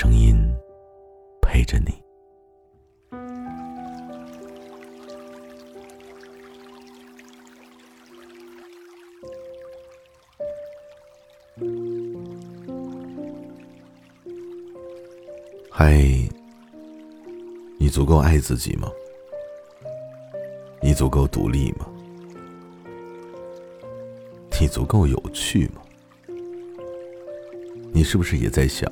声音陪着你。嗨，你足够爱自己吗？你足够独立吗？你足够有趣吗？你是不是也在想，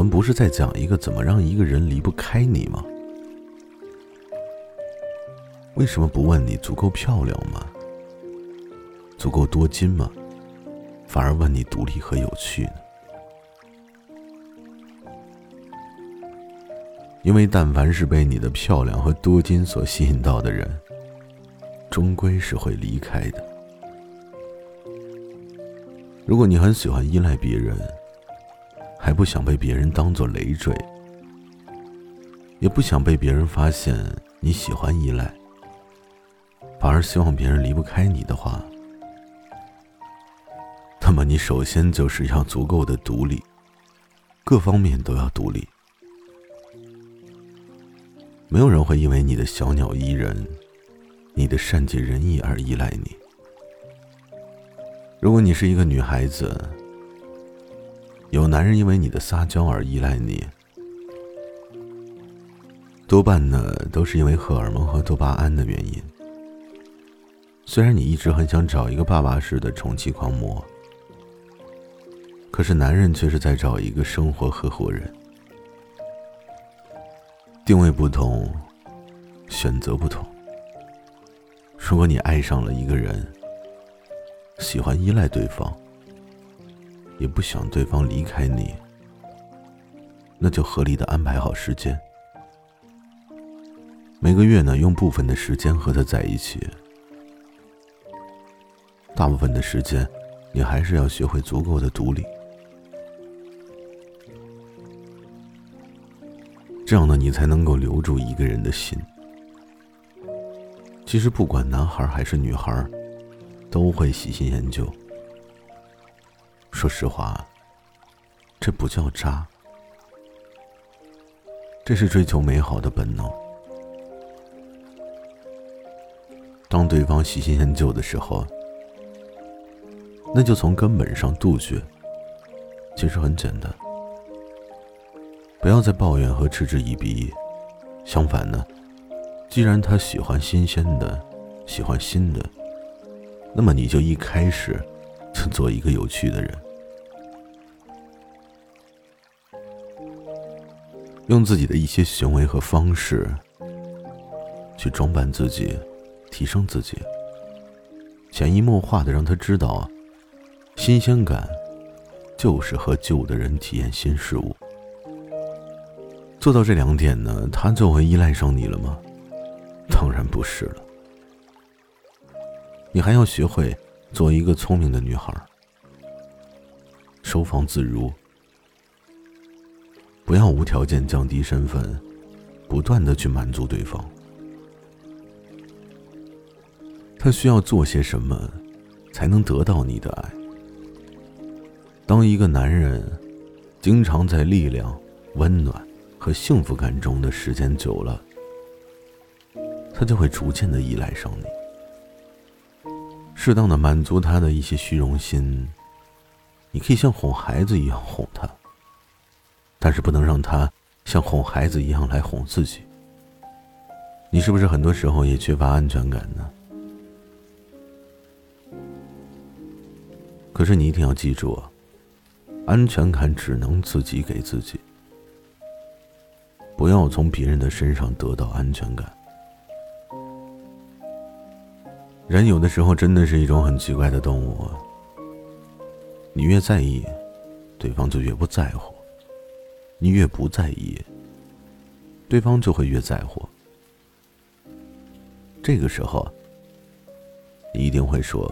我们不是在讲一个怎么让一个人离不开你吗？为什么不问你足够漂亮吗？足够多金吗？反而问你独立和有趣呢？因为但凡是被你的漂亮和多金所吸引到的人，终归是会离开的。如果你很喜欢依赖别人，还不想被别人当做累赘，也不想被别人发现你喜欢依赖，反而希望别人离不开你的话，那么你首先就是要足够的独立，各方面都要独立。没有人会因为你的小鸟依人、你的善解人意而依赖你。如果你是一个女孩子，有男人因为你的撒娇而依赖你，多半呢都是因为荷尔蒙和多巴胺的原因。虽然你一直很想找一个爸爸式的宠妻狂魔，可是男人却是在找一个生活合伙人。定位不同，选择不同。如果你爱上了一个人，喜欢依赖对方，也不想对方离开你，那就合理的安排好时间。每个月呢，用部分的时间和他在一起，大部分的时间，你还是要学会足够的独立。这样呢，你才能够留住一个人的心。其实，不管男孩还是女孩。都会喜新厌旧。说实话，这不叫渣，这是追求美好的本能。当对方喜新厌旧的时候，那就从根本上杜绝。其实很简单，不要再抱怨和嗤之以鼻。相反呢，既然他喜欢新鲜的，喜欢新的。那么你就一开始就做一个有趣的人，用自己的一些行为和方式去装扮自己，提升自己，潜移默化的让他知道，新鲜感就是和旧的人体验新事物。做到这两点呢，他就会依赖上你了吗？当然不是了。你还要学会做一个聪明的女孩，收放自如，不要无条件降低身份，不断的去满足对方。他需要做些什么，才能得到你的爱？当一个男人经常在力量、温暖和幸福感中的时间久了，他就会逐渐的依赖上你。适当的满足他的一些虚荣心。你可以像哄孩子一样哄他，但是不能让他像哄孩子一样来哄自己。你是不是很多时候也缺乏安全感呢？可是你一定要记住啊，安全感只能自己给自己，不要从别人的身上得到安全感。人有的时候真的是一种很奇怪的动物。你越在意，对方就越不在乎；你越不在意，对方就会越在乎。这个时候，你一定会说：“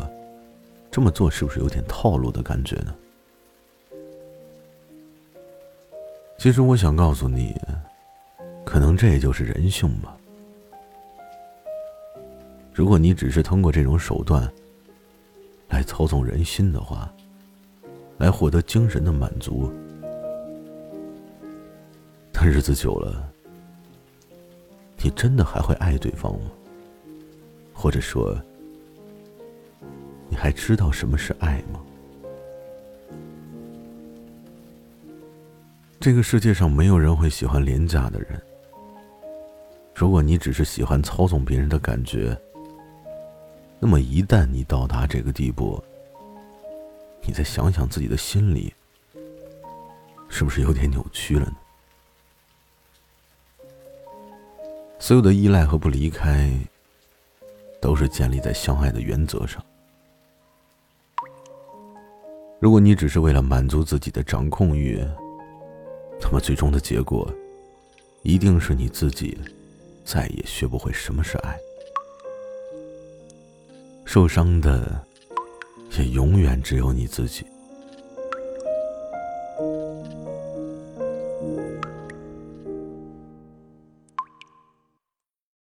这么做是不是有点套路的感觉呢？”其实我想告诉你，可能这也就是人性吧。如果你只是通过这种手段来操纵人心的话，来获得精神的满足，但日子久了，你真的还会爱对方吗？或者说，你还知道什么是爱吗？这个世界上没有人会喜欢廉价的人。如果你只是喜欢操纵别人的感觉，那么一旦你到达这个地步，你再想想自己的心理，是不是有点扭曲了呢？所有的依赖和不离开，都是建立在相爱的原则上。如果你只是为了满足自己的掌控欲，那么最终的结果，一定是你自己再也学不会什么是爱，受伤的。也永远只有你自己。